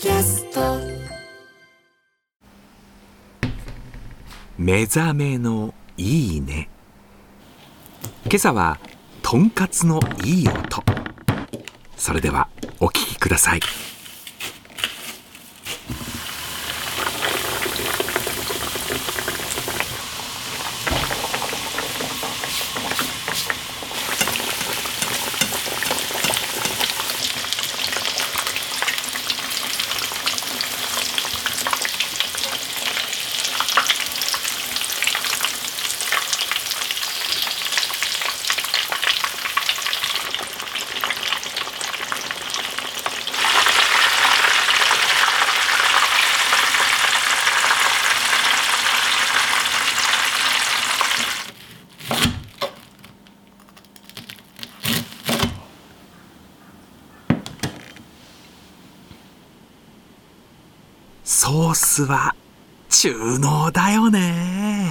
キャスト。目覚めのいいね。今朝はとんかつのいい音。それではお聞きください。ソースは中濃だよね。